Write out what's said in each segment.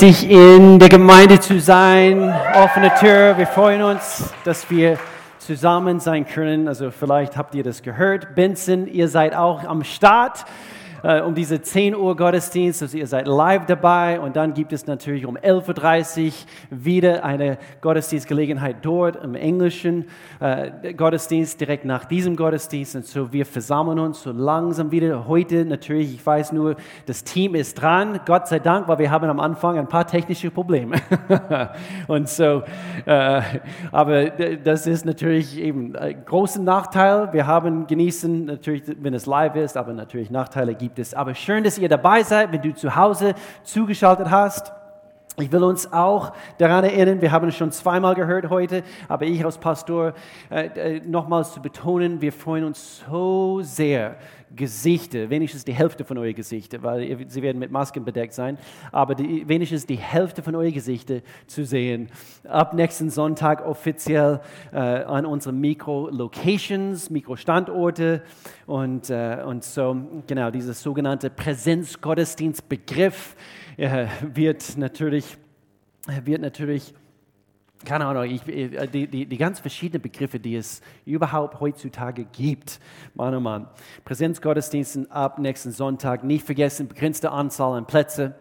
dich in der Gemeinde zu sein, offene Tür. Wir freuen uns, dass wir zusammen sein können. Also vielleicht habt ihr das gehört. Benson, ihr seid auch am Start äh, um diese 10 Uhr Gottesdienst. Also ihr seid live dabei und dann gibt es natürlich um 11.30 Uhr wieder eine Gottesdienstgelegenheit dort im englischen äh, Gottesdienst direkt nach diesem Gottesdienst. Und so wir versammeln uns so langsam wieder. Heute natürlich, ich weiß nur, das Team ist dran. Gott sei Dank, weil wir haben am Anfang ein paar technische Probleme. und so, äh, aber das ist natürlich eben ein großer Nachteil. Wir haben genießen natürlich, wenn es live ist, aber natürlich Nachteile gibt gibt es. Aber schön, dass ihr dabei seid, wenn du zu Hause zugeschaltet hast. Ich will uns auch daran erinnern, wir haben es schon zweimal gehört heute, aber ich als Pastor äh, äh nochmals zu betonen, wir freuen uns so sehr Gesichter, wenigstens die Hälfte von euren Gesichter, weil sie werden mit Masken bedeckt sein, aber die, wenigstens die Hälfte von euren Gesichter zu sehen. Ab nächsten Sonntag offiziell äh, an unseren Mikro-Locations, Mikro-Standorte und, äh, und so, genau, dieser sogenannte Präsenzgottesdienstbegriff äh, wird natürlich, wird natürlich keine Ahnung, ich, äh, die, die, die ganz verschiedenen Begriffe, die es überhaupt heutzutage gibt. Mann, oh Mann. Präsenzgottesdiensten ab nächsten Sonntag, nicht vergessen, begrenzte Anzahl an Plätzen.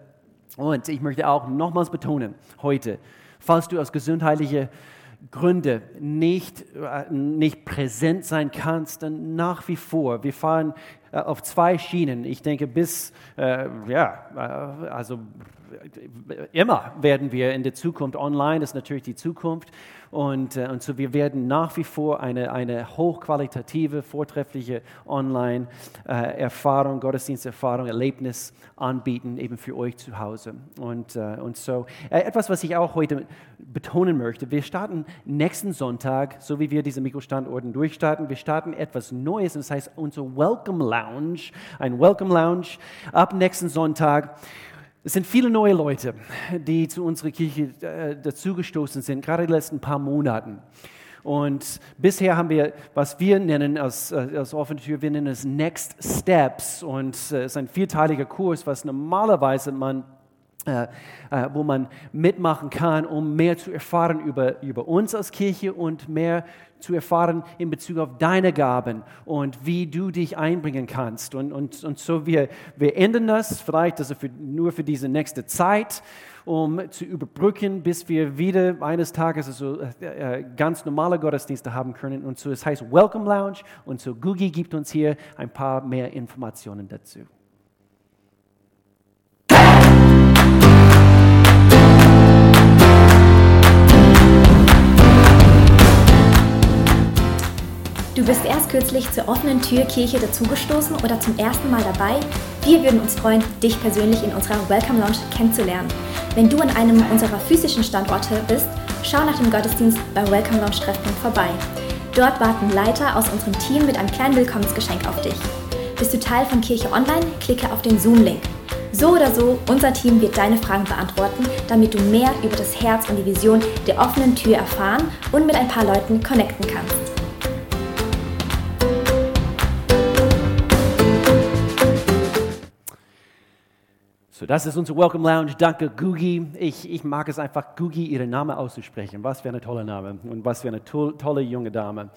Und ich möchte auch nochmals betonen, heute, falls du aus gesundheitlichen Gründen nicht, äh, nicht präsent sein kannst, dann nach wie vor, wir fahren äh, auf zwei Schienen. Ich denke, bis, äh, ja, also immer werden wir in der Zukunft online, ist natürlich die Zukunft. Und, äh, und so wir werden nach wie vor eine, eine hochqualitative, vortreffliche Online-Erfahrung, Gottesdiensterfahrung, Erlebnis anbieten, eben für euch zu Hause. Und, äh, und so äh, etwas, was ich auch heute betonen möchte, wir starten nächsten Sonntag, so wie wir diese Mikrostandorten durchstarten, wir starten etwas Neues, das heißt unser Welcome Lounge, ein Welcome Lounge ab nächsten Sonntag. Es sind viele neue Leute, die zu unserer Kirche äh, dazugestoßen sind, gerade in den letzten paar Monaten. Und bisher haben wir, was wir nennen als, äh, als offene Tür, wir nennen es Next Steps. Und äh, es ist ein vierteiliger Kurs, was normalerweise man wo man mitmachen kann, um mehr zu erfahren über, über uns als Kirche und mehr zu erfahren in Bezug auf deine Gaben und wie du dich einbringen kannst. Und, und, und so, wir, wir ändern das vielleicht also für, nur für diese nächste Zeit, um zu überbrücken, bis wir wieder eines Tages also, äh, ganz normale Gottesdienste haben können. Und so, es heißt Welcome Lounge und so Gugi gibt uns hier ein paar mehr Informationen dazu. Du bist erst kürzlich zur offenen Türkirche dazugestoßen oder zum ersten Mal dabei? Wir würden uns freuen, dich persönlich in unserer Welcome Lounge kennenzulernen. Wenn du an einem unserer physischen Standorte bist, schau nach dem Gottesdienst beim Welcome Lounge Treffpunkt vorbei. Dort warten Leiter aus unserem Team mit einem kleinen Willkommensgeschenk auf dich. Bist du Teil von Kirche Online? Klicke auf den Zoom-Link. So oder so, unser Team wird deine Fragen beantworten, damit du mehr über das Herz und die Vision der offenen Tür erfahren und mit ein paar Leuten connecten kannst. So, das ist unser Welcome Lounge. Danke, Gugi. Ich, ich mag es einfach, Gugi, ihren Namen auszusprechen. Was für eine tolle Name und was für eine to tolle junge Dame.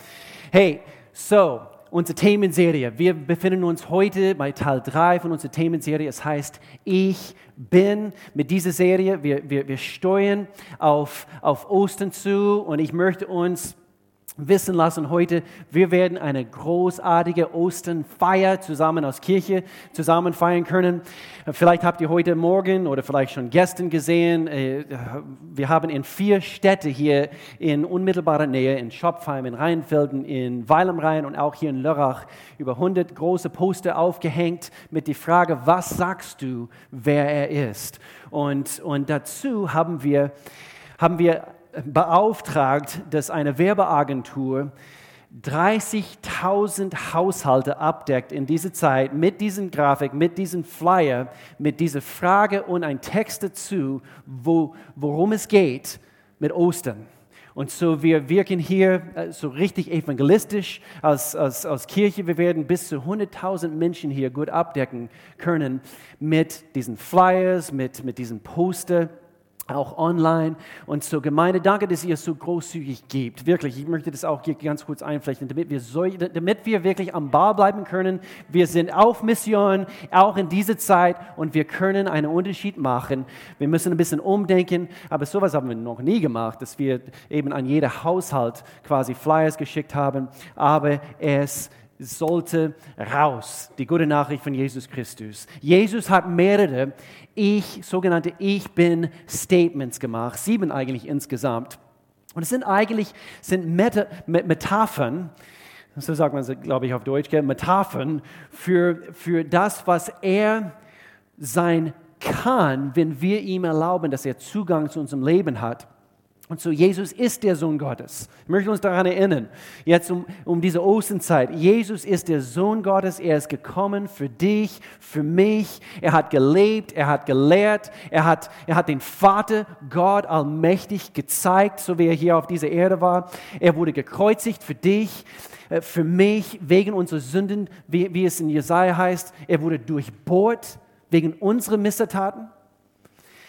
Hey, so, unsere Themenserie. Wir befinden uns heute bei Teil 3 von unserer Themenserie. Es heißt Ich bin. Mit dieser Serie, wir, wir, wir steuern auf, auf Ostern zu und ich möchte uns wissen lassen heute, wir werden eine großartige Osternfeier zusammen als Kirche zusammen feiern können. Vielleicht habt ihr heute Morgen oder vielleicht schon gestern gesehen, äh, wir haben in vier Städte hier in unmittelbarer Nähe, in Schopfheim, in Rheinfelden, in Weil und auch hier in Lörrach über 100 große Poster aufgehängt mit der Frage, was sagst du, wer er ist? Und, und dazu haben wir, haben wir beauftragt, dass eine Werbeagentur 30.000 Haushalte abdeckt in dieser Zeit mit diesem Grafik, mit diesem Flyer, mit dieser Frage und ein Text dazu, wo, worum es geht mit Ostern. Und so, wir wirken hier äh, so richtig evangelistisch als, als, als Kirche. Wir werden bis zu 100.000 Menschen hier gut abdecken können mit diesen Flyers, mit, mit diesen Poster. Auch online und zur Gemeinde. Danke, dass ihr es so großzügig gebt. Wirklich, ich möchte das auch hier ganz kurz einflechten, damit wir, so, damit wir wirklich am Ball bleiben können. Wir sind auf Mission, auch in dieser Zeit und wir können einen Unterschied machen. Wir müssen ein bisschen umdenken, aber sowas haben wir noch nie gemacht, dass wir eben an jeder Haushalt quasi Flyers geschickt haben, aber es sollte raus. Die gute Nachricht von Jesus Christus. Jesus hat mehrere ich, sogenannte Ich bin Statements gemacht, sieben eigentlich insgesamt. Und es sind eigentlich sind Meta, Metaphern, so sagt man es, glaube ich, auf Deutsch, Metaphern für, für das, was er sein kann, wenn wir ihm erlauben, dass er Zugang zu unserem Leben hat. Und so, Jesus ist der Sohn Gottes. Ich möchte uns daran erinnern, jetzt um, um diese Osternzeit. Jesus ist der Sohn Gottes. Er ist gekommen für dich, für mich. Er hat gelebt, er hat gelehrt, er hat, er hat den Vater, Gott allmächtig gezeigt, so wie er hier auf dieser Erde war. Er wurde gekreuzigt für dich, äh, für mich, wegen unserer Sünden, wie, wie es in Jesaja heißt. Er wurde durchbohrt wegen unserer Missetaten.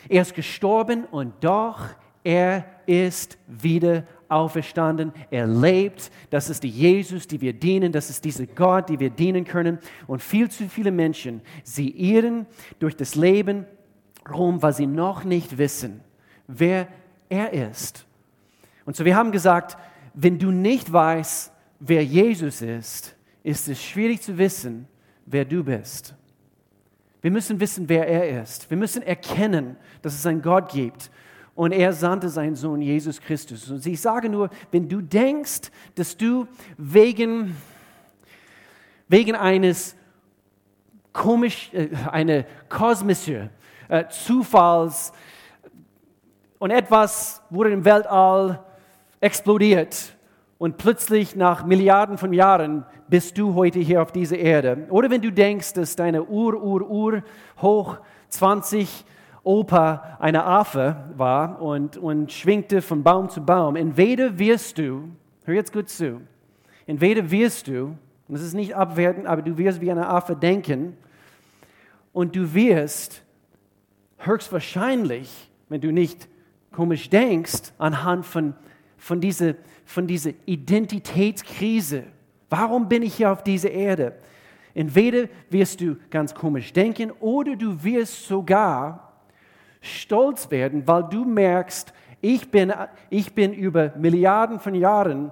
Er ist gestorben und doch er ist wieder auferstanden. Er lebt. Das ist die Jesus, die wir dienen. Das ist dieser Gott, die wir dienen können. Und viel zu viele Menschen, sie irren durch das Leben rum, weil sie noch nicht wissen, wer er ist. Und so, wir haben gesagt, wenn du nicht weißt, wer Jesus ist, ist es schwierig zu wissen, wer du bist. Wir müssen wissen, wer er ist. Wir müssen erkennen, dass es einen Gott gibt und er sandte seinen Sohn Jesus Christus. Und ich sage nur, wenn du denkst, dass du wegen, wegen eines komisch, äh, eine kosmische äh, Zufalls und etwas wurde im Weltall explodiert und plötzlich nach Milliarden von Jahren bist du heute hier auf dieser Erde. Oder wenn du denkst, dass deine Ur, Ur, Ur hoch 20 Opa eine Affe war und, und schwingte von Baum zu Baum. Entweder wirst du, hör jetzt gut zu, entweder wirst du, und das ist nicht abwertend, aber du wirst wie eine Affe denken und du wirst höchstwahrscheinlich, wenn du nicht komisch denkst, anhand von, von, dieser, von dieser Identitätskrise. Warum bin ich hier auf dieser Erde? Entweder wirst du ganz komisch denken oder du wirst sogar stolz werden, weil du merkst, ich bin, ich bin über Milliarden von Jahren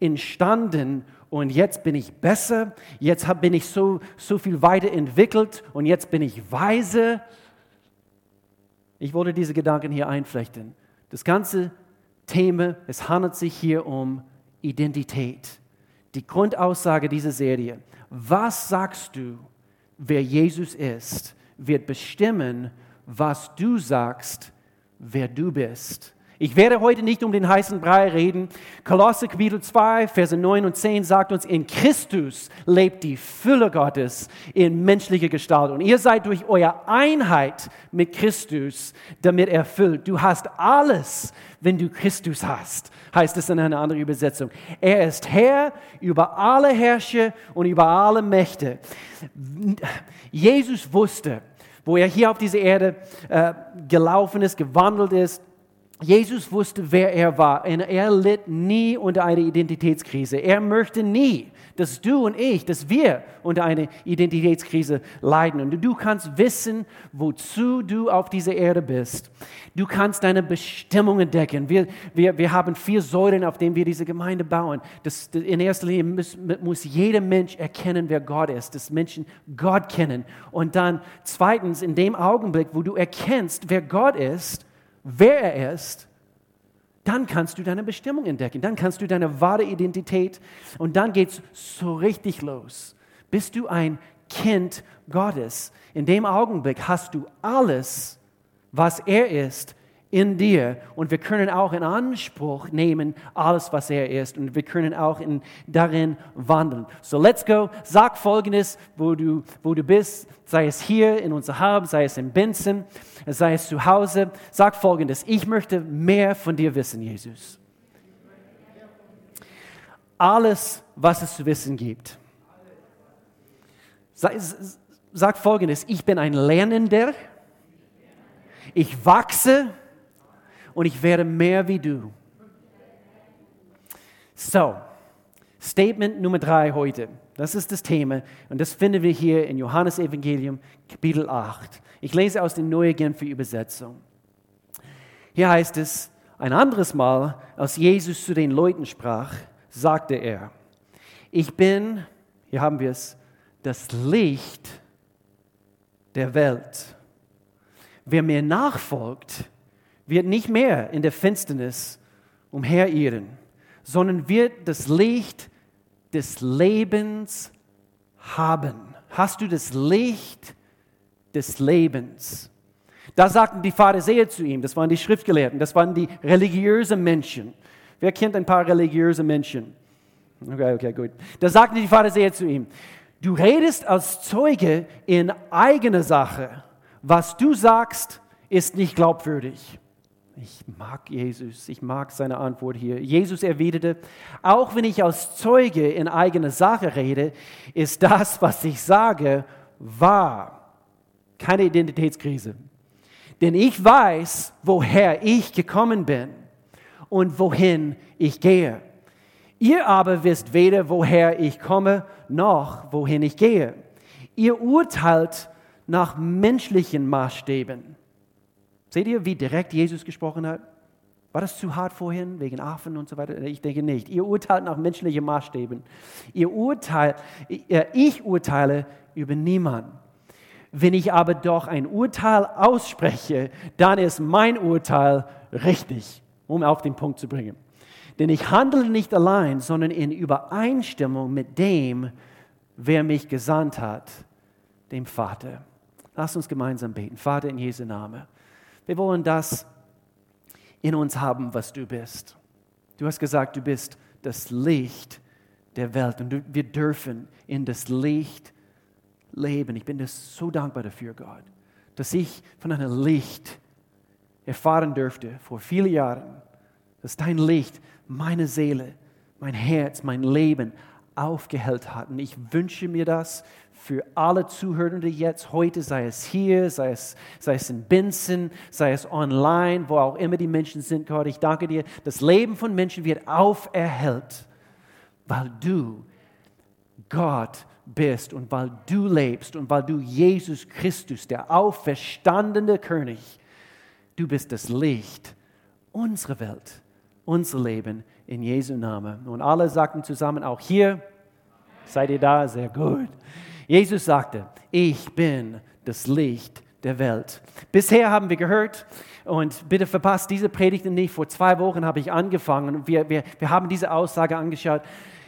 entstanden und jetzt bin ich besser, jetzt bin ich so, so viel weiterentwickelt und jetzt bin ich weise. Ich wollte diese Gedanken hier einflechten. Das ganze Thema, es handelt sich hier um Identität. Die Grundaussage dieser Serie. Was sagst du, wer Jesus ist, wird bestimmen, was du sagst, wer du bist. Ich werde heute nicht um den heißen Brei reden. Kolosse Kapitel 2, Verse 9 und 10 sagt uns, in Christus lebt die Fülle Gottes in menschlicher Gestalt. Und ihr seid durch eure Einheit mit Christus damit erfüllt. Du hast alles, wenn du Christus hast, heißt es in einer anderen Übersetzung. Er ist Herr über alle Herrscher und über alle Mächte. Jesus wusste, wo er hier auf dieser Erde äh, gelaufen ist, gewandelt ist. Jesus wusste, wer er war und er litt nie unter einer Identitätskrise. Er möchte nie, dass du und ich, dass wir unter einer Identitätskrise leiden. Und du kannst wissen, wozu du auf dieser Erde bist. Du kannst deine Bestimmung entdecken. Wir, wir, wir haben vier Säulen, auf denen wir diese Gemeinde bauen. Das, in erster Linie muss, muss jeder Mensch erkennen, wer Gott ist, dass Menschen Gott kennen. Und dann zweitens, in dem Augenblick, wo du erkennst, wer Gott ist, wer er ist, dann kannst du deine Bestimmung entdecken, dann kannst du deine wahre Identität und dann geht es so richtig los. Bist du ein Kind Gottes? In dem Augenblick hast du alles, was er ist, in dir und wir können auch in Anspruch nehmen alles, was er ist und wir können auch in, darin wandeln. So let's go. Sag Folgendes, wo du, wo du bist, sei es hier in unser Hub, sei es in Benson, sei es zu Hause. Sag Folgendes, ich möchte mehr von dir wissen, Jesus. Alles, was es zu wissen gibt. Sag, sag Folgendes, ich bin ein Lernender, ich wachse, und ich werde mehr wie du. So, Statement Nummer drei heute. Das ist das Thema und das finden wir hier in Johannes Evangelium Kapitel 8. Ich lese aus der Neue Genfer Übersetzung. Hier heißt es, ein anderes Mal, als Jesus zu den Leuten sprach, sagte er, ich bin, hier haben wir es, das Licht der Welt. Wer mir nachfolgt, wird nicht mehr in der Finsternis umherirren, sondern wird das Licht des Lebens haben. Hast du das Licht des Lebens? Da sagten die Pharisäer zu ihm, das waren die Schriftgelehrten, das waren die religiösen Menschen. Wer kennt ein paar religiöse Menschen? Okay, okay, gut. Da sagten die Pharisäer zu ihm, du redest als Zeuge in eigener Sache. Was du sagst, ist nicht glaubwürdig. Ich mag Jesus, ich mag seine Antwort hier. Jesus erwiderte, auch wenn ich als Zeuge in eigener Sache rede, ist das, was ich sage, wahr. Keine Identitätskrise. Denn ich weiß, woher ich gekommen bin und wohin ich gehe. Ihr aber wisst weder, woher ich komme, noch wohin ich gehe. Ihr urteilt nach menschlichen Maßstäben Seht ihr, wie direkt Jesus gesprochen hat? War das zu hart vorhin, wegen Affen und so weiter? Ich denke nicht. Ihr urteilt nach menschlichen Maßstäben. Ihr urteilt, äh, ich urteile über niemanden. Wenn ich aber doch ein Urteil ausspreche, dann ist mein Urteil richtig, um auf den Punkt zu bringen. Denn ich handle nicht allein, sondern in Übereinstimmung mit dem, wer mich gesandt hat, dem Vater. Lass uns gemeinsam beten. Vater in Jesu Namen. Wir wollen das in uns haben, was du bist. Du hast gesagt, du bist das Licht der Welt und wir dürfen in das Licht leben. Ich bin dir so dankbar dafür, Gott, dass ich von einem Licht erfahren durfte vor vielen Jahren, dass dein Licht meine Seele, mein Herz, mein Leben aufgehellt hat. Und ich wünsche mir das für alle Zuhörende jetzt, heute, sei es hier, sei es, sei es in Binzen, sei es online, wo auch immer die Menschen sind, Gott, ich danke dir, das Leben von Menschen wird auferhellt, weil du Gott bist und weil du lebst und weil du Jesus Christus, der auferstandene König, du bist das Licht unserer Welt, unser Leben in Jesu Namen. Und alle sagten zusammen, auch hier, seid ihr da? Sehr gut. Jesus sagte, ich bin das Licht der Welt. Bisher haben wir gehört, und bitte verpasst diese Predigt nicht, vor zwei Wochen habe ich angefangen und wir, wir, wir haben diese Aussage angeschaut.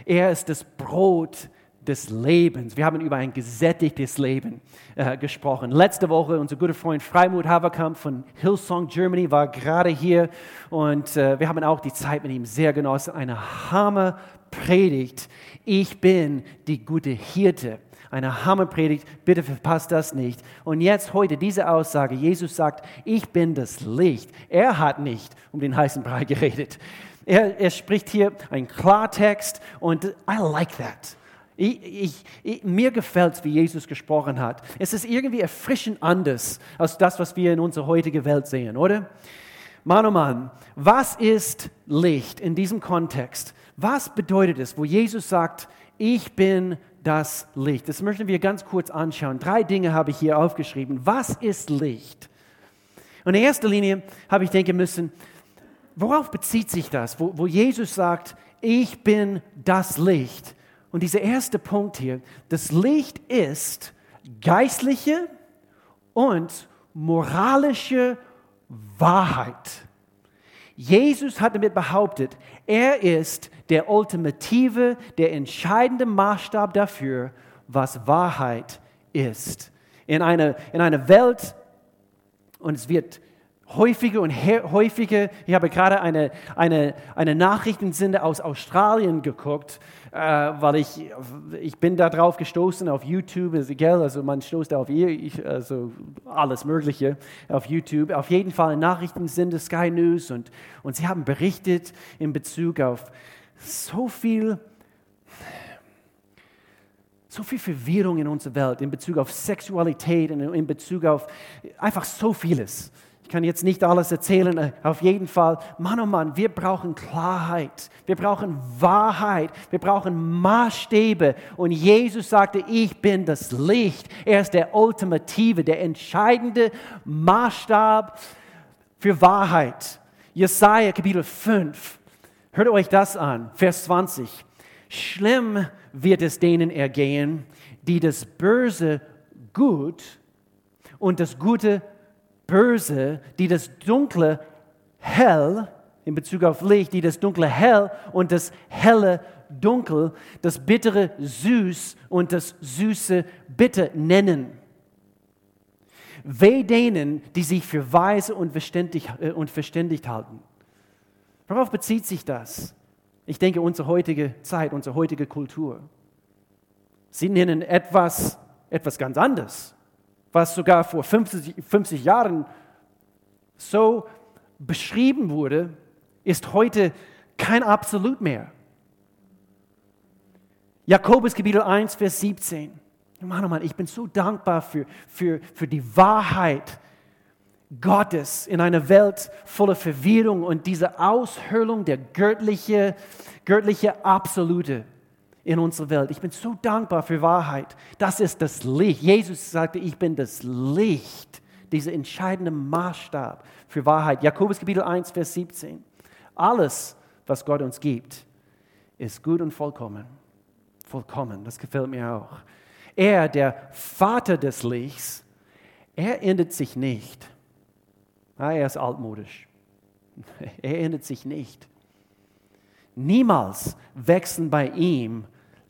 Er ist das Brot des Lebens. Wir haben über ein gesättigtes Leben äh, gesprochen. Letzte Woche unser guter Freund Freimut Haverkamp von Hillsong Germany war gerade hier und äh, wir haben auch die Zeit mit ihm sehr genossen. Eine Hammer Predigt. Ich bin die gute Hirte eine Hammerpredigt, bitte verpasst das nicht. Und jetzt heute diese Aussage, Jesus sagt, ich bin das Licht. Er hat nicht um den heißen Brei geredet. Er, er spricht hier einen Klartext und I like that. Ich, ich, ich, mir gefällt es, wie Jesus gesprochen hat. Es ist irgendwie erfrischend anders als das, was wir in unserer heutigen Welt sehen, oder? Mann, oh Mann, was ist Licht in diesem Kontext? Was bedeutet es, wo Jesus sagt, ich bin das Licht. Das möchten wir ganz kurz anschauen. Drei Dinge habe ich hier aufgeschrieben. Was ist Licht? Und in erster Linie habe ich denken müssen, worauf bezieht sich das, wo, wo Jesus sagt, ich bin das Licht. Und dieser erste Punkt hier, das Licht ist geistliche und moralische Wahrheit. Jesus hat damit behauptet, er ist der ultimative, der entscheidende Maßstab dafür, was Wahrheit ist. In einer, in einer Welt, und es wird häufiger und häufiger, ich habe gerade eine, eine, eine Nachrichtensende aus Australien geguckt, äh, weil ich, ich bin da drauf gestoßen auf YouTube, ist egal, also man stoßt auf ich, also alles Mögliche auf YouTube. Auf jeden Fall eine Nachrichtensende Sky News und, und sie haben berichtet in Bezug auf so viel, so viel Verwirrung in unserer Welt in Bezug auf Sexualität in Bezug auf einfach so vieles. Ich kann jetzt nicht alles erzählen, äh, auf jeden Fall. Mann, oh Mann, wir brauchen Klarheit, wir brauchen Wahrheit, wir brauchen Maßstäbe. Und Jesus sagte, ich bin das Licht. Er ist der ultimative, der entscheidende Maßstab für Wahrheit. Jesaja Kapitel 5. Hört euch das an, Vers 20. Schlimm wird es denen ergehen, die das Böse gut und das Gute böse, die das Dunkle hell, in Bezug auf Licht, die das Dunkle hell und das Helle dunkel, das Bittere süß und das Süße bitter nennen. Weh denen, die sich für weise und verständig, äh, und verständigt halten. Worauf bezieht sich das? Ich denke, unsere heutige Zeit, unsere heutige Kultur. Sie nennen etwas, etwas ganz anderes was sogar vor 50, 50 Jahren so beschrieben wurde, ist heute kein Absolut mehr. Jakobus Kapitel 1, Vers 17. Mann, oh Mann, ich bin so dankbar für, für, für die Wahrheit Gottes in einer Welt voller Verwirrung und diese Aushöhlung der göttliche, göttliche Absolute in unserer Welt. Ich bin so dankbar für Wahrheit. Das ist das Licht. Jesus sagte, ich bin das Licht, dieser entscheidende Maßstab für Wahrheit. Jakobus Kapitel 1, Vers 17. Alles, was Gott uns gibt, ist gut und vollkommen. Vollkommen, das gefällt mir auch. Er, der Vater des Lichts, er ändert sich nicht. Ah, er ist altmodisch. Er ändert sich nicht. Niemals wechseln bei ihm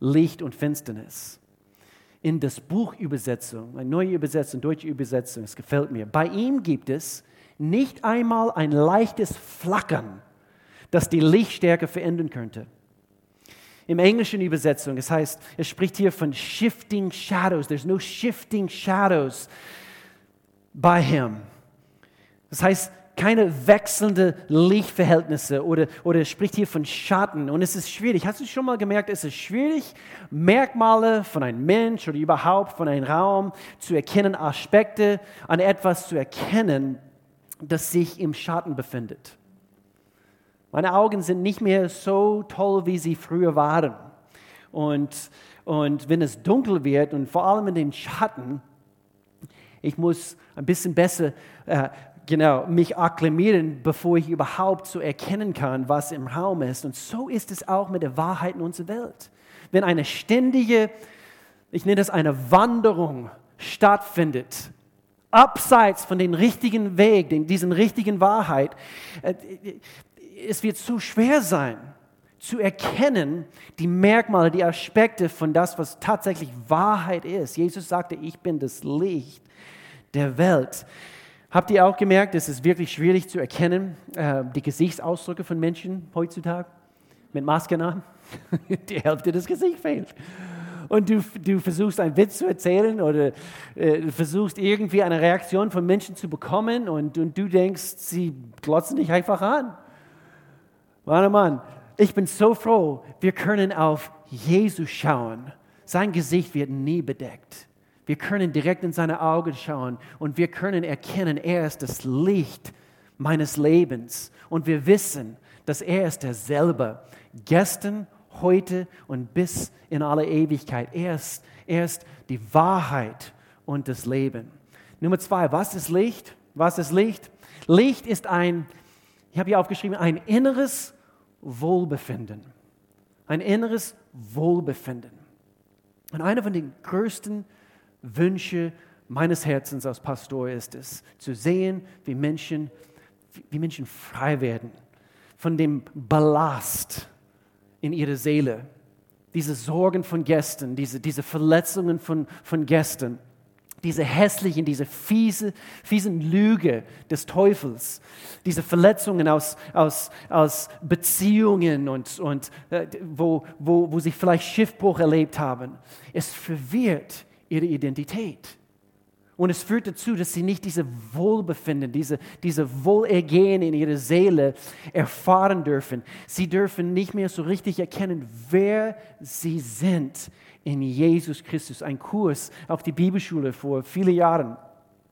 Licht und Finsternis. In das Buchübersetzung, eine neue Übersetzung, deutsche Übersetzung, es gefällt mir. Bei ihm gibt es nicht einmal ein leichtes Flackern, das die Lichtstärke verändern könnte. Im englischen Übersetzung, es heißt, es spricht hier von shifting shadows. There's no shifting shadows by him. Das heißt, keine wechselnden Lichtverhältnisse oder, oder spricht hier von Schatten. Und es ist schwierig. Hast du schon mal gemerkt, es ist schwierig, Merkmale von einem Mensch oder überhaupt von einem Raum zu erkennen, Aspekte an etwas zu erkennen, das sich im Schatten befindet. Meine Augen sind nicht mehr so toll, wie sie früher waren. Und, und wenn es dunkel wird und vor allem in den Schatten, ich muss ein bisschen besser äh, genau, mich akklimieren, bevor ich überhaupt so erkennen kann, was im Raum ist. Und so ist es auch mit der Wahrheit in unserer Welt. Wenn eine ständige, ich nenne das eine Wanderung stattfindet, abseits von dem richtigen Weg, diesen richtigen Wahrheit, äh, es wird zu schwer sein, zu erkennen die Merkmale, die Aspekte von das, was tatsächlich Wahrheit ist. Jesus sagte, ich bin das Licht der Welt. Habt ihr auch gemerkt, es ist wirklich schwierig zu erkennen, äh, die Gesichtsausdrücke von Menschen heutzutage mit Masken an? die Hälfte des Gesichts fehlt. Und du, du versuchst einen Witz zu erzählen oder äh, versuchst irgendwie eine Reaktion von Menschen zu bekommen und, und du denkst, sie glotzen dich einfach an. Mann, oh Mann, ich bin so froh, wir können auf Jesus schauen. Sein Gesicht wird nie bedeckt. Wir können direkt in seine Augen schauen und wir können erkennen, er ist das Licht meines Lebens. Und wir wissen, dass er ist derselbe, gestern, heute und bis in alle Ewigkeit. Er ist, er ist die Wahrheit und das Leben. Nummer zwei, was ist Licht? Was ist Licht? Licht ist ein, ich habe hier aufgeschrieben, ein inneres Wohlbefinden. Ein inneres Wohlbefinden. Und einer von den größten Wünsche meines Herzens als Pastor ist es, zu sehen, wie Menschen, wie Menschen frei werden von dem Ballast in ihrer Seele, diese Sorgen von gestern, diese, diese Verletzungen von, von gestern, diese hässlichen, diese fiese, fiesen Lüge des Teufels, diese Verletzungen aus, aus, aus Beziehungen und, und äh, wo, wo, wo sie vielleicht Schiffbruch erlebt haben. Es verwirrt ihre Identität. Und es führt dazu, dass sie nicht diese Wohlbefinden, diese, diese Wohlergehen in ihrer Seele erfahren dürfen. Sie dürfen nicht mehr so richtig erkennen, wer sie sind in Jesus Christus. Ein Kurs auf die Bibelschule vor vielen Jahren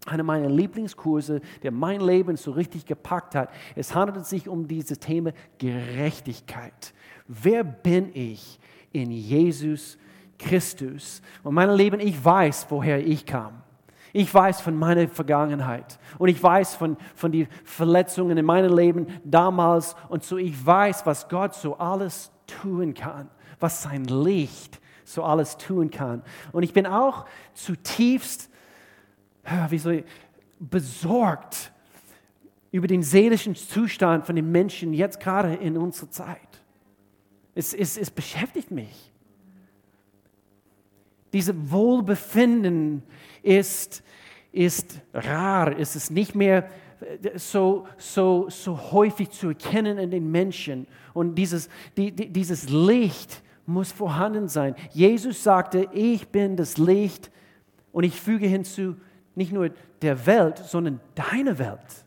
einer meiner Lieblingskurse, der mein Leben so richtig gepackt hat. Es handelt sich um dieses Thema Gerechtigkeit. Wer bin ich in Jesus Christus? Und mein Leben, ich weiß, woher ich kam. Ich weiß von meiner Vergangenheit und ich weiß von, von den Verletzungen in meinem Leben damals und so ich weiß, was Gott so alles tun kann, was sein Licht so alles tun kann. Und ich bin auch zutiefst wie soll ich, besorgt über den seelischen Zustand von den Menschen jetzt gerade in unserer Zeit. Es, es, es beschäftigt mich. Dieses Wohlbefinden ist, ist rar, es ist nicht mehr so, so, so häufig zu erkennen in den Menschen. Und dieses, die, die, dieses Licht muss vorhanden sein. Jesus sagte, ich bin das Licht und ich füge hinzu, nicht nur der Welt, sondern deine Welt.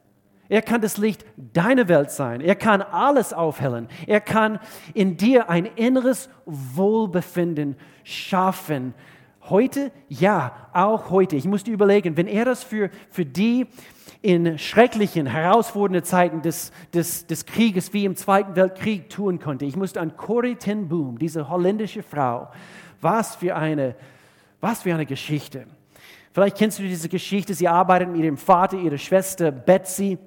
Er kann das Licht deiner Welt sein. Er kann alles aufhellen. Er kann in dir ein inneres Wohlbefinden schaffen. Heute? Ja, auch heute. Ich musste überlegen, wenn er das für, für die in schrecklichen, herausfordernden Zeiten des, des, des Krieges wie im Zweiten Weltkrieg tun konnte. Ich musste an Corrie ten Boom, diese holländische Frau, was für eine, was für eine Geschichte. Vielleicht kennst du diese Geschichte. Sie arbeitet mit ihrem Vater, ihrer Schwester Betsy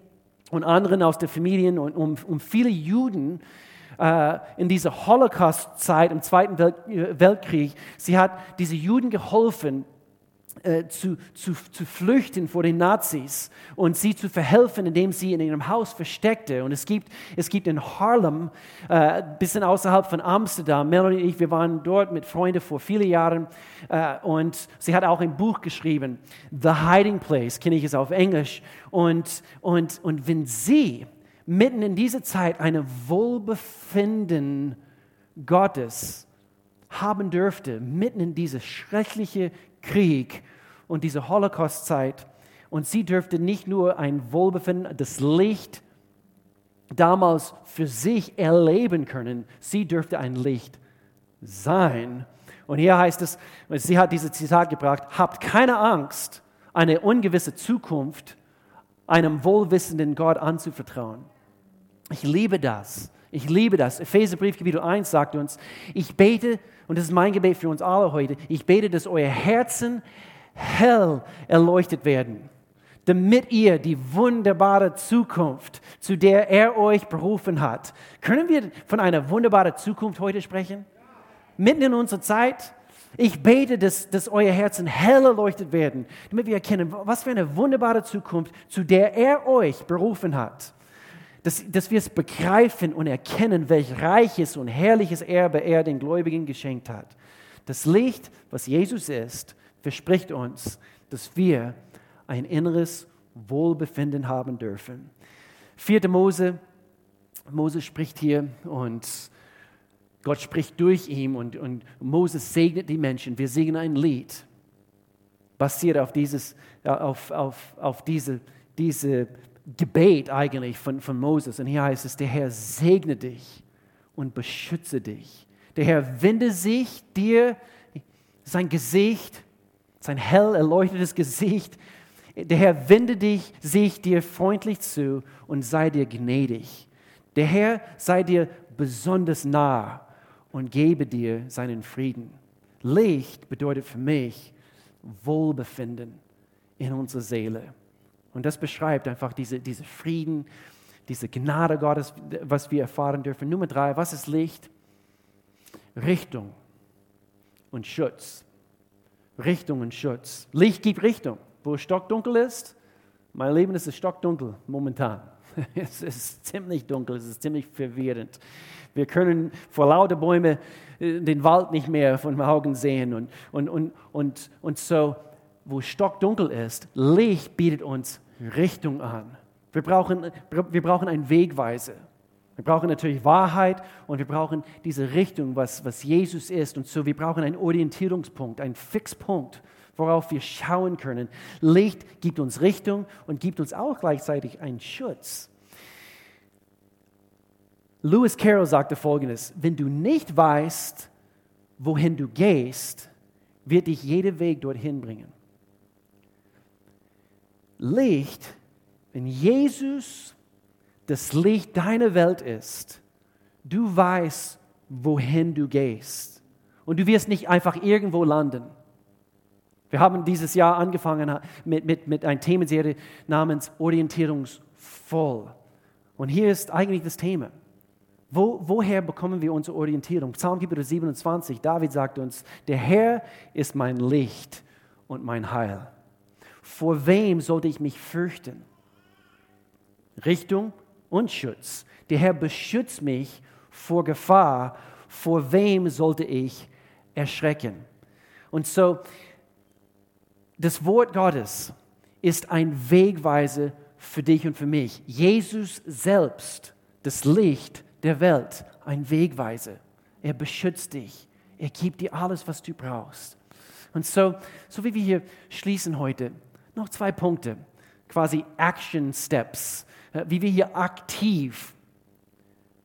und anderen aus der Familie und um, um viele Juden äh, in dieser Holocaust-Zeit im Zweiten äh, Weltkrieg. Sie hat diese Juden geholfen, äh, zu, zu, zu flüchten vor den Nazis und sie zu verhelfen, indem sie in ihrem Haus versteckte. Und es gibt, es gibt in Harlem, ein äh, bisschen außerhalb von Amsterdam, Melanie und ich, wir waren dort mit Freunden vor vielen Jahren äh, und sie hat auch ein Buch geschrieben, The Hiding Place, kenne ich es auf Englisch. Und, und, und wenn sie mitten in dieser Zeit eine Wohlbefinden Gottes haben dürfte, mitten in diese schreckliche Krieg und diese Holocaust-Zeit. Und sie dürfte nicht nur ein Wohlbefinden, das Licht damals für sich erleben können, sie dürfte ein Licht sein. Und hier heißt es, sie hat dieses Zitat gebracht, habt keine Angst, eine ungewisse Zukunft einem wohlwissenden Gott anzuvertrauen. Ich liebe das. Ich liebe das. Epheserbrief Kapitel 1 sagt uns, ich bete, und das ist mein Gebet für uns alle heute, ich bete, dass euer Herzen hell erleuchtet werden, damit ihr die wunderbare Zukunft, zu der er euch berufen hat. Können wir von einer wunderbaren Zukunft heute sprechen? Mitten in unserer Zeit? Ich bete, dass, dass euer Herzen hell erleuchtet werden, damit wir erkennen, was für eine wunderbare Zukunft, zu der er euch berufen hat dass, dass wir es begreifen und erkennen, welch reiches und herrliches Erbe er den Gläubigen geschenkt hat. Das Licht, was Jesus ist, verspricht uns, dass wir ein inneres Wohlbefinden haben dürfen. 4. Mose, Mose spricht hier und Gott spricht durch ihn und, und Moses segnet die Menschen. Wir singen ein Lied, basiert auf, dieses, auf, auf, auf diese, diese Gebet eigentlich von, von Moses. Und hier heißt es, der Herr segne dich und beschütze dich. Der Herr wende sich dir sein Gesicht, sein hell erleuchtetes Gesicht. Der Herr wende dich, sich dir freundlich zu und sei dir gnädig. Der Herr sei dir besonders nah und gebe dir seinen Frieden. Licht bedeutet für mich Wohlbefinden in unserer Seele. Und das beschreibt einfach diese, diese Frieden, diese Gnade Gottes, was wir erfahren dürfen. Nummer drei, was ist Licht? Richtung und Schutz. Richtung und Schutz. Licht gibt Richtung. Wo es stockdunkel ist, mein Leben ist es stockdunkel momentan. Es ist ziemlich dunkel, es ist ziemlich verwirrend. Wir können vor lauter Bäume äh, den Wald nicht mehr von Augen sehen. Und, und, und, und, und so, wo stockdunkel ist, Licht bietet uns Richtung an. Wir brauchen, wir brauchen einen Wegweiser. Wir brauchen natürlich Wahrheit und wir brauchen diese Richtung, was, was Jesus ist. Und so, wir brauchen einen Orientierungspunkt, einen Fixpunkt, worauf wir schauen können. Licht gibt uns Richtung und gibt uns auch gleichzeitig einen Schutz. Lewis Carroll sagte folgendes: Wenn du nicht weißt, wohin du gehst, wird dich jeder Weg dorthin bringen. Licht, wenn Jesus das Licht deiner Welt ist, du weißt, wohin du gehst. Und du wirst nicht einfach irgendwo landen. Wir haben dieses Jahr angefangen mit, mit, mit einer Themenserie namens Orientierungsvoll. Und hier ist eigentlich das Thema. Wo, woher bekommen wir unsere Orientierung? Psalm 27, David sagt uns, der Herr ist mein Licht und mein Heil. Vor wem sollte ich mich fürchten? Richtung und Schutz. Der Herr beschützt mich vor Gefahr. Vor wem sollte ich erschrecken? Und so, das Wort Gottes ist ein Wegweiser für dich und für mich. Jesus selbst, das Licht der Welt, ein Wegweiser. Er beschützt dich. Er gibt dir alles, was du brauchst. Und so, so wie wir hier schließen heute, noch zwei Punkte, quasi Action Steps, äh, wie wir hier aktiv,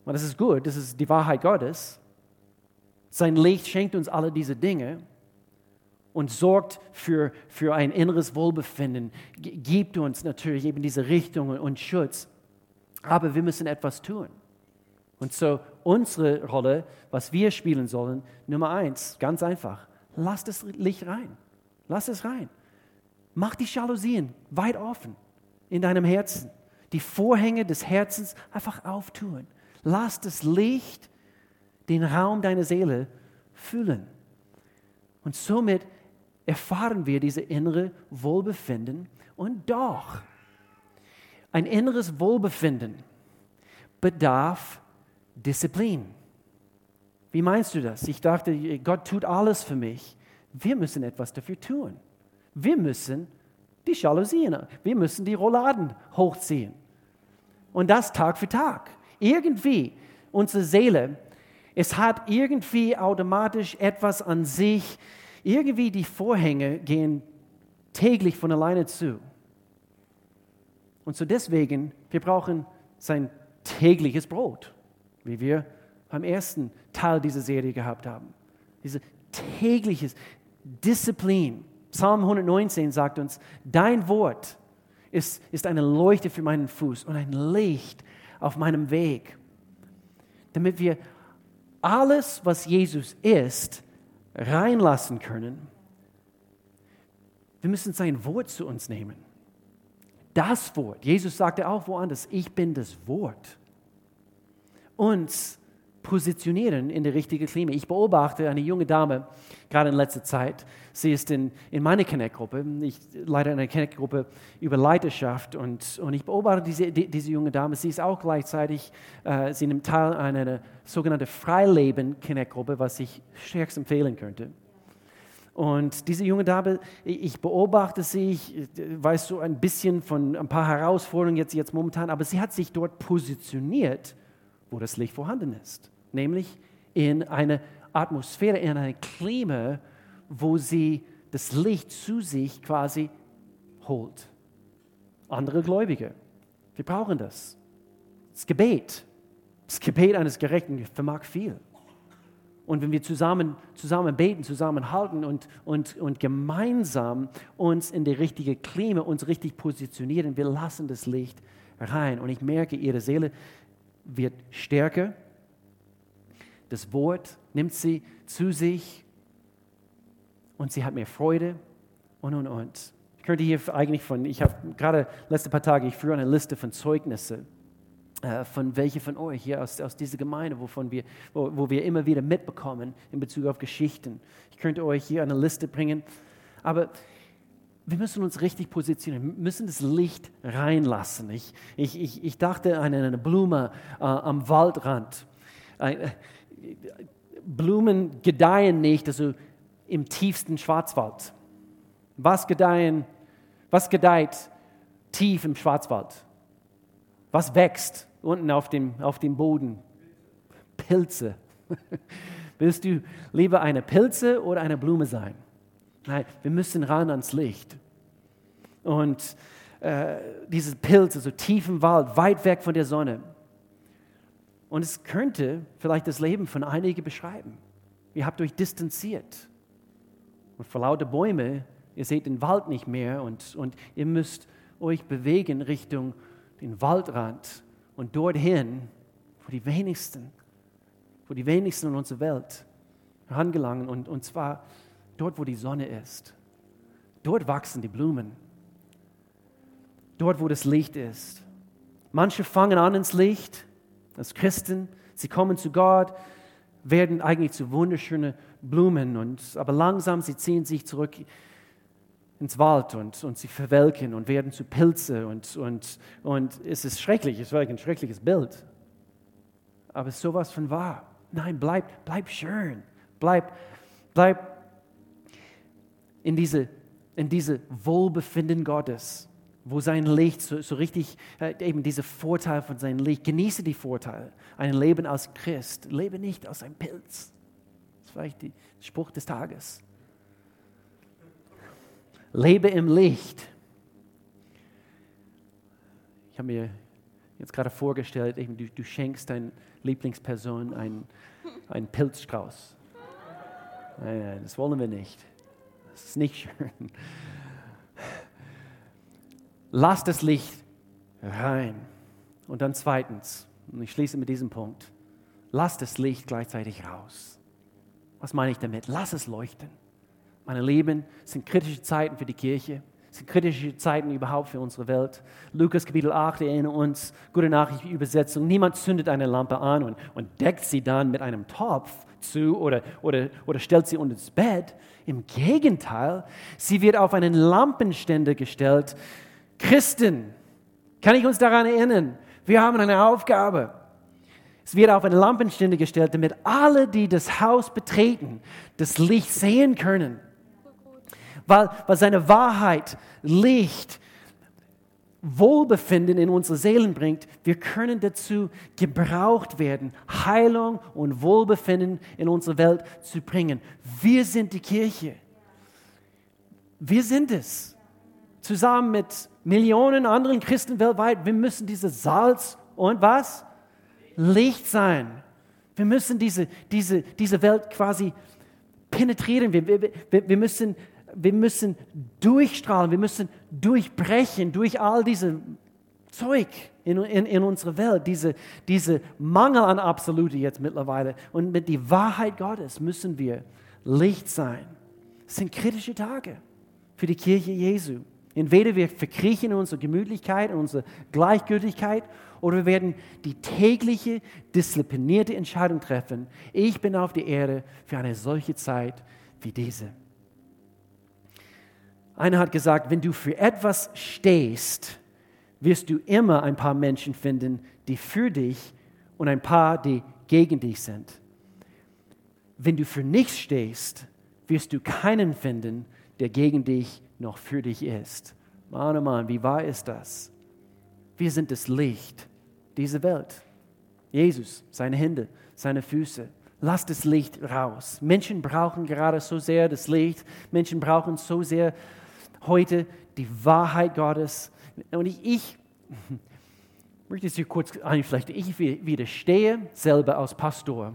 und das ist gut, das ist die Wahrheit Gottes, sein Licht schenkt uns alle diese Dinge und sorgt für, für ein inneres Wohlbefinden, gibt uns natürlich eben diese Richtung und Schutz. Aber wir müssen etwas tun. Und so unsere Rolle, was wir spielen sollen, Nummer eins, ganz einfach, lass das Licht rein. Lass es rein. Mach die Jalousien weit offen in deinem Herzen. Die Vorhänge des Herzens einfach auftun. Lass das Licht den Raum deiner Seele füllen. Und somit erfahren wir diese innere Wohlbefinden. Und doch, ein inneres Wohlbefinden bedarf Disziplin. Wie meinst du das? Ich dachte, Gott tut alles für mich. Wir müssen etwas dafür tun. Wir müssen die Jalousien, wir müssen die Rolladen hochziehen. Und das Tag für Tag. Irgendwie, unsere Seele, es hat irgendwie automatisch etwas an sich, irgendwie die Vorhänge gehen täglich von alleine zu. Und so deswegen, wir brauchen sein tägliches Brot wie wir beim ersten Teil dieser Serie gehabt haben. Diese tägliches Disziplin. Psalm 119 sagt uns, dein Wort ist, ist eine Leuchte für meinen Fuß und ein Licht auf meinem Weg. Damit wir alles, was Jesus ist, reinlassen können. Wir müssen sein Wort zu uns nehmen. Das Wort. Jesus sagte auch woanders, ich bin das Wort uns positionieren in der richtigen Klima. Ich beobachte eine junge Dame, gerade in letzter Zeit. Sie ist in, in meiner Connect-Gruppe. Ich leite eine Connect-Gruppe über Leiterschaft und, und ich beobachte diese, die, diese junge Dame. Sie ist auch gleichzeitig, äh, sie nimmt teil an einer sogenannten Freileben-Connect-Gruppe, was ich stärkst empfehlen könnte. Und diese junge Dame, ich beobachte sie, ich weiß so ein bisschen von ein paar Herausforderungen jetzt, jetzt momentan, aber sie hat sich dort positioniert wo das Licht vorhanden ist, nämlich in einer Atmosphäre, in einer Klima, wo sie das Licht zu sich quasi holt. Andere Gläubige, wir brauchen das. Das Gebet, das Gebet eines Gerechten vermag viel. Und wenn wir zusammen, zusammen beten, zusammenhalten und, und, und gemeinsam uns in die richtige Klima, uns richtig positionieren, wir lassen das Licht rein. Und ich merke, ihre Seele wird stärker. Das Wort nimmt sie zu sich und sie hat mehr Freude und und und. Ich könnte hier eigentlich von, ich habe gerade letzte paar Tage, ich führe eine Liste von Zeugnissen äh, von welche von euch hier aus, aus dieser Gemeinde, wovon wir, wo, wo wir immer wieder mitbekommen in Bezug auf Geschichten. Ich könnte euch hier eine Liste bringen, aber wir müssen uns richtig positionieren, wir müssen das Licht reinlassen. Ich, ich, ich, ich dachte an eine Blume äh, am Waldrand. Äh, Blumen gedeihen nicht also im tiefsten Schwarzwald. Was, gedeihen, was gedeiht tief im Schwarzwald? Was wächst unten auf dem, auf dem Boden? Pilze. Willst du lieber eine Pilze oder eine Blume sein? Nein, wir müssen ran ans Licht. Und äh, diese Pilze, so tief im Wald, weit weg von der Sonne. Und es könnte vielleicht das Leben von einigen beschreiben. Ihr habt euch distanziert. Und vor lauter Bäume, ihr seht den Wald nicht mehr und, und ihr müsst euch bewegen Richtung den Waldrand und dorthin, wo die wenigsten, wo die wenigsten in unserer Welt herangelangen. Und, und zwar dort, wo die Sonne ist. Dort wachsen die Blumen. Dort, wo das Licht ist. Manche fangen an ins Licht, als Christen. Sie kommen zu Gott, werden eigentlich zu wunderschönen Blumen, und, aber langsam sie ziehen sich zurück ins Wald und, und sie verwelken und werden zu Pilze und, und, und es ist schrecklich, es wirklich ein schreckliches Bild. Aber sowas von wahr. Nein, bleib, bleib schön. Bleib, bleib in diese, in diese Wohlbefinden Gottes, wo sein Licht so, so richtig, äh, eben diese Vorteil von seinem Licht, genieße die Vorteile. Ein Leben als Christ, lebe nicht aus einem Pilz. Das ist vielleicht der Spruch des Tages. Lebe im Licht. Ich habe mir jetzt gerade vorgestellt, eben, du, du schenkst deiner Lieblingsperson einen, einen Pilzstrauß. Nein, das wollen wir nicht. Das ist nicht schön. Lass das Licht rein. Und dann zweitens, und ich schließe mit diesem Punkt, lass das Licht gleichzeitig raus. Was meine ich damit? Lass es leuchten. Meine Lieben, es sind kritische Zeiten für die Kirche. Es sind kritische Zeiten überhaupt für unsere Welt. Lukas Kapitel 8 erinnert uns, gute Nachricht, Übersetzung, niemand zündet eine Lampe an und, und deckt sie dann mit einem Topf zu oder, oder, oder stellt sie unter das Bett. Im Gegenteil, sie wird auf einen Lampenständer gestellt. Christen, kann ich uns daran erinnern, wir haben eine Aufgabe. Es wird auf eine Lampenständer gestellt, damit alle, die das Haus betreten, das Licht sehen können weil, weil seine Wahrheit Licht, Wohlbefinden in unsere Seelen bringt, wir können dazu gebraucht werden, Heilung und Wohlbefinden in unsere Welt zu bringen. Wir sind die Kirche. Wir sind es. Zusammen mit Millionen anderen Christen weltweit. Wir müssen dieses Salz und was? Licht sein. Wir müssen diese, diese, diese Welt quasi penetrieren. Wir, wir, wir müssen wir müssen durchstrahlen, wir müssen durchbrechen durch all diese Zeug in, in, in unserer Welt, diese, diese Mangel an Absolute jetzt mittlerweile. Und mit der Wahrheit Gottes müssen wir Licht sein. Es sind kritische Tage für die Kirche Jesu. Entweder wir verkriechen in unsere Gemütlichkeit, in unsere Gleichgültigkeit, oder wir werden die tägliche, disziplinierte Entscheidung treffen. Ich bin auf der Erde für eine solche Zeit wie diese. Einer hat gesagt, wenn du für etwas stehst, wirst du immer ein paar Menschen finden, die für dich und ein paar, die gegen dich sind. Wenn du für nichts stehst, wirst du keinen finden, der gegen dich noch für dich ist. Mann, oh Mann, wie wahr ist das? Wir sind das Licht dieser Welt. Jesus, seine Hände, seine Füße. Lass das Licht raus. Menschen brauchen gerade so sehr das Licht. Menschen brauchen so sehr heute die Wahrheit Gottes. Und ich, ich möchte es hier kurz einflechten. Ich widerstehe selber als Pastor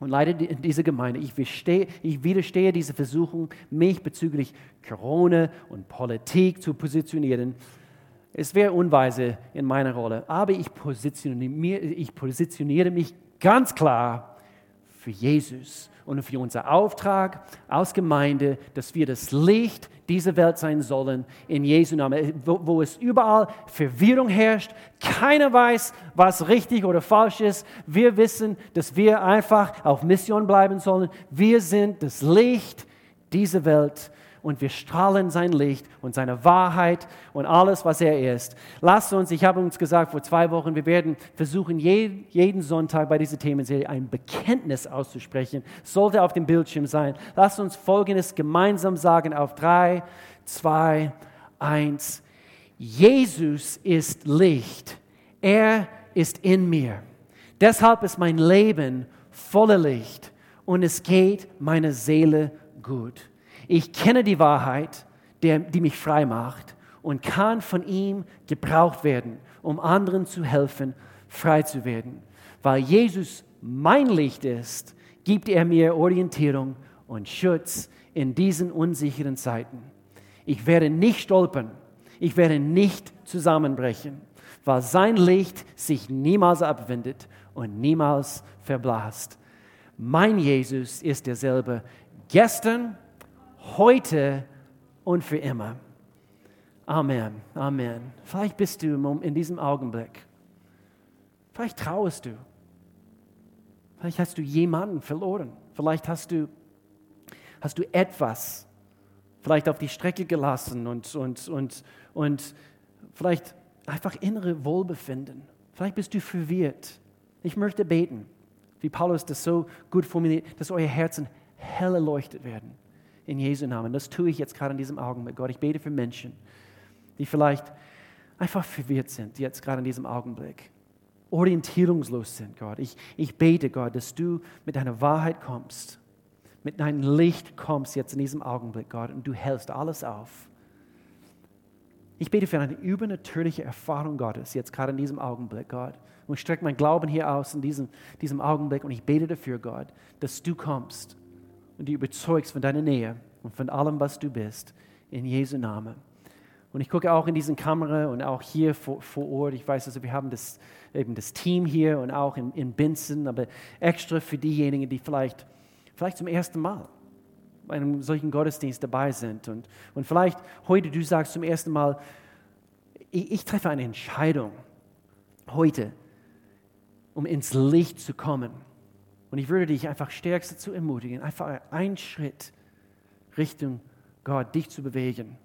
und leite diese Gemeinde. Ich widerstehe, ich widerstehe diese Versuchung, mich bezüglich Corona und Politik zu positionieren. Es wäre unweise in meiner Rolle, aber ich positioniere, ich positioniere mich ganz klar für Jesus und für unser Auftrag als Gemeinde, dass wir das Licht dieser Welt sein sollen in Jesu Namen, wo, wo, es überall Verwirrung herrscht, keiner weiß, was richtig oder falsch ist. Wir wissen, dass wir einfach auf Mission bleiben sollen. Wir sind das Licht dieser Welt und wir strahlen sein Licht und seine Wahrheit und alles, was er ist. Lasst uns, ich habe uns gesagt vor zwei Wochen, wir werden versuchen, jeden Sonntag bei dieser Themenserie ein Bekenntnis auszusprechen. Sollte auf dem Bildschirm sein. Lasst uns Folgendes gemeinsam sagen auf drei, zwei, eins. Jesus ist Licht. Er ist in mir. Deshalb ist mein Leben voller Licht und es geht meiner Seele gut. Ich kenne die Wahrheit, der, die mich frei macht und kann von ihm gebraucht werden, um anderen zu helfen, frei zu werden. Weil Jesus mein Licht ist, gibt er mir Orientierung und Schutz in diesen unsicheren Zeiten. Ich werde nicht stolpern. Ich werde nicht zusammenbrechen, weil sein Licht sich niemals abwendet und niemals verblasst. Mein Jesus ist derselbe gestern, heute und für immer. Amen, Amen. Vielleicht bist du in diesem Augenblick, vielleicht trauest du, vielleicht hast du jemanden verloren, vielleicht hast du, hast du etwas vielleicht auf die Strecke gelassen und, und, und, und vielleicht einfach innere Wohlbefinden. Vielleicht bist du verwirrt. Ich möchte beten, wie Paulus das so gut formuliert, dass eure Herzen hell erleuchtet werden. In Jesu Namen. Das tue ich jetzt gerade in diesem Augenblick. Gott, ich bete für Menschen, die vielleicht einfach verwirrt sind, jetzt gerade in diesem Augenblick. Orientierungslos sind, Gott. Ich, ich bete, Gott, dass du mit deiner Wahrheit kommst mit deinem Licht kommst jetzt in diesem Augenblick, Gott, und du hältst alles auf. Ich bete für eine übernatürliche Erfahrung Gottes jetzt gerade in diesem Augenblick, Gott. Und ich strecke meinen Glauben hier aus in diesem, diesem Augenblick und ich bete dafür, Gott, dass du kommst und die überzeugst von deiner Nähe und von allem, was du bist, in Jesu Namen. Und ich gucke auch in diesen Kamera und auch hier vor, vor Ort. Ich weiß, also wir haben das, eben das Team hier und auch in, in Binzen, aber extra für diejenigen, die vielleicht vielleicht zum ersten Mal bei einem solchen Gottesdienst dabei sind. Und, und vielleicht heute du sagst zum ersten Mal, ich, ich treffe eine Entscheidung heute, um ins Licht zu kommen. Und ich würde dich einfach stärkst dazu ermutigen, einfach einen Schritt Richtung Gott, dich zu bewegen,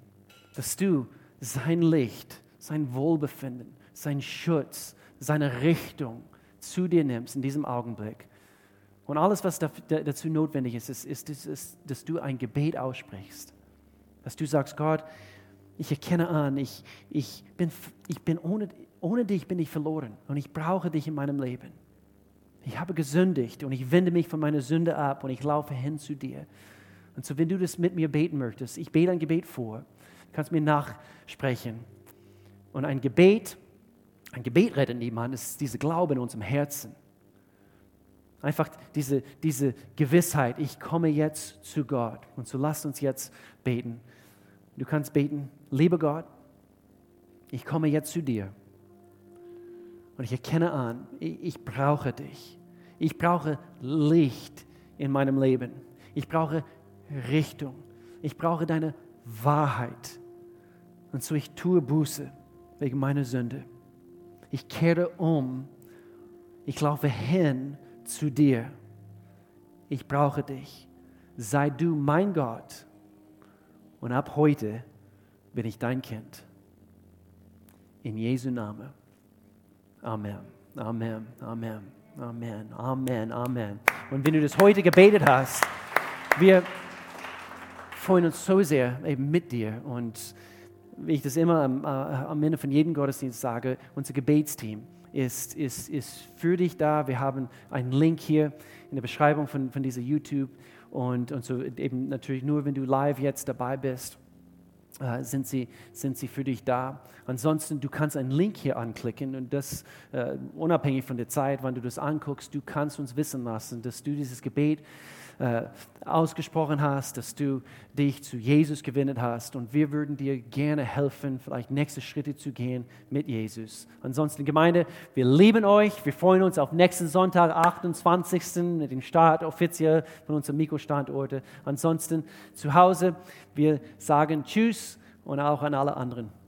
dass du sein Licht, sein Wohlbefinden, sein Schutz, seine Richtung zu dir nimmst in diesem Augenblick und alles, was dazu notwendig ist, ist, ist, ist, ist, dass du ein Gebet aussprichst. Dass du sagst, Gott, ich erkenne an, ich, ich bin, ich bin ohne, ohne dich bin ich verloren und ich brauche dich in meinem Leben. Ich habe gesündigt und ich wende mich von meiner Sünde ab und ich laufe hin zu dir. Und so, wenn du das mit mir beten möchtest, ich bete ein Gebet vor, du kannst mir nachsprechen. Und ein Gebet, ein Gebet rettet niemanden, ist dieser Glaube in unserem Herzen. Einfach diese, diese Gewissheit, ich komme jetzt zu Gott. Und so lasst uns jetzt beten. Du kannst beten, lieber Gott, ich komme jetzt zu dir. Und ich erkenne an, ich, brauche dich. Ich brauche Licht in meinem Leben. Ich brauche Richtung. Ich brauche deine Wahrheit. Und so ich tue Buße wegen meiner Sünde. Ich kehre um. Ich laufe hin zu dir. Ich brauche dich. Sei du mein Gott. Und ab heute bin ich dein Kind. In Jesu Namen. Amen. Amen. Amen. Amen. Amen. Amen. Und wenn du das heute gebetet hast, wir freuen uns so sehr eben mit dir. Und wie ich das immer am, äh, am Ende von jedem Gottesdienst sage, unser Gebetsteam ist, ist, ist für dich da. Wir haben einen Link hier in der Beschreibung von, von dieser YouTube. Und, und so eben natürlich nur, wenn du live jetzt dabei bist, sind, sie, sind sie für dich da. Ansonsten, du kannst einen Link hier anklicken und das äh, unabhängig von der Zeit, wann du das anguckst, du kannst uns wissen lassen, dass du dieses Gebet äh, ausgesprochen hast, dass du dich zu Jesus gewendet hast. Und wir würden dir gerne helfen, vielleicht nächste Schritte zu gehen mit Jesus. Ansonsten, Gemeinde, wir lieben euch. Wir freuen uns auf nächsten Sonntag, 28. mit dem Start offiziell von unseren Mikrostandorten. Ansonsten zu Hause, wir sagen Tschüss und auch an alle anderen.